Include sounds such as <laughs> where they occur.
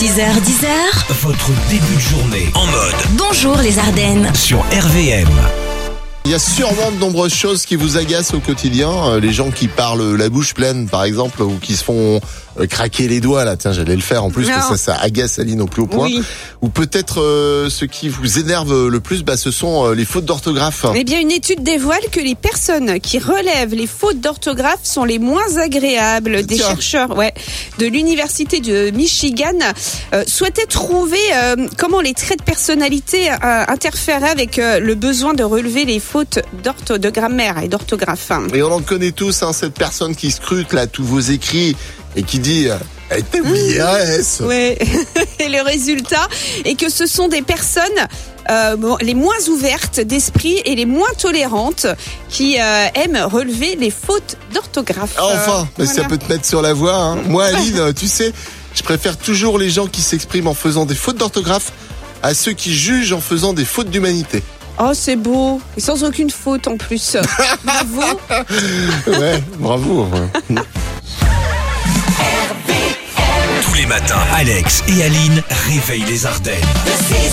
6h10h, Votre début de journée en mode bonjour les Ardennes. sur RVM. Il y a sûrement de nombreuses choses qui vous agacent au quotidien. Euh, les gens qui parlent la bouche pleine, par exemple, ou qui se font euh, craquer les doigts. Là, tiens, j'allais le faire en plus, Non. parce que ça, ça agace Aline au plus haut point. Oui. Ou peut-être euh, ce qui vous énerve le plus, bah, ce sont euh, les fautes d'orthographe. Eh bien, une étude dévoile que les personnes qui relèvent les fautes d'orthographe sont les moins agréables. Des Tiens. chercheurs ouais, de l'université de Michigan euh, souhaitaient trouver euh, comment les traits de personnalité euh, interféraient avec euh, le besoin de relever les fautes d'ortho- de grammaire et d'orthographe. Et on en connaît tous, hein, cette personne qui scrute là tous vos écrits et qui dit euh, Eh, t'as oublié un S. Ouais. <laughs> et le résultat est que ce sont des personnes euh, bon, les moins ouvertes d'esprit et les moins tolérantes qui euh, aiment relever les fautes d'orthographe. Ah, enfin, ça peut te mettre sur la voie. Hein. <laughs> Moi, Aline, tu sais, je préfère toujours les gens qui s'expriment en faisant des fautes d'orthographe à ceux qui jugent en faisant des fautes d'humanité. Oh, c'est beau. Et sans aucune faute en plus. <laughs> Bravo. Ouais, bravo. ouais. Tous les matins, Alex et Aline réveillent les Ardennes. De 6h à 10h,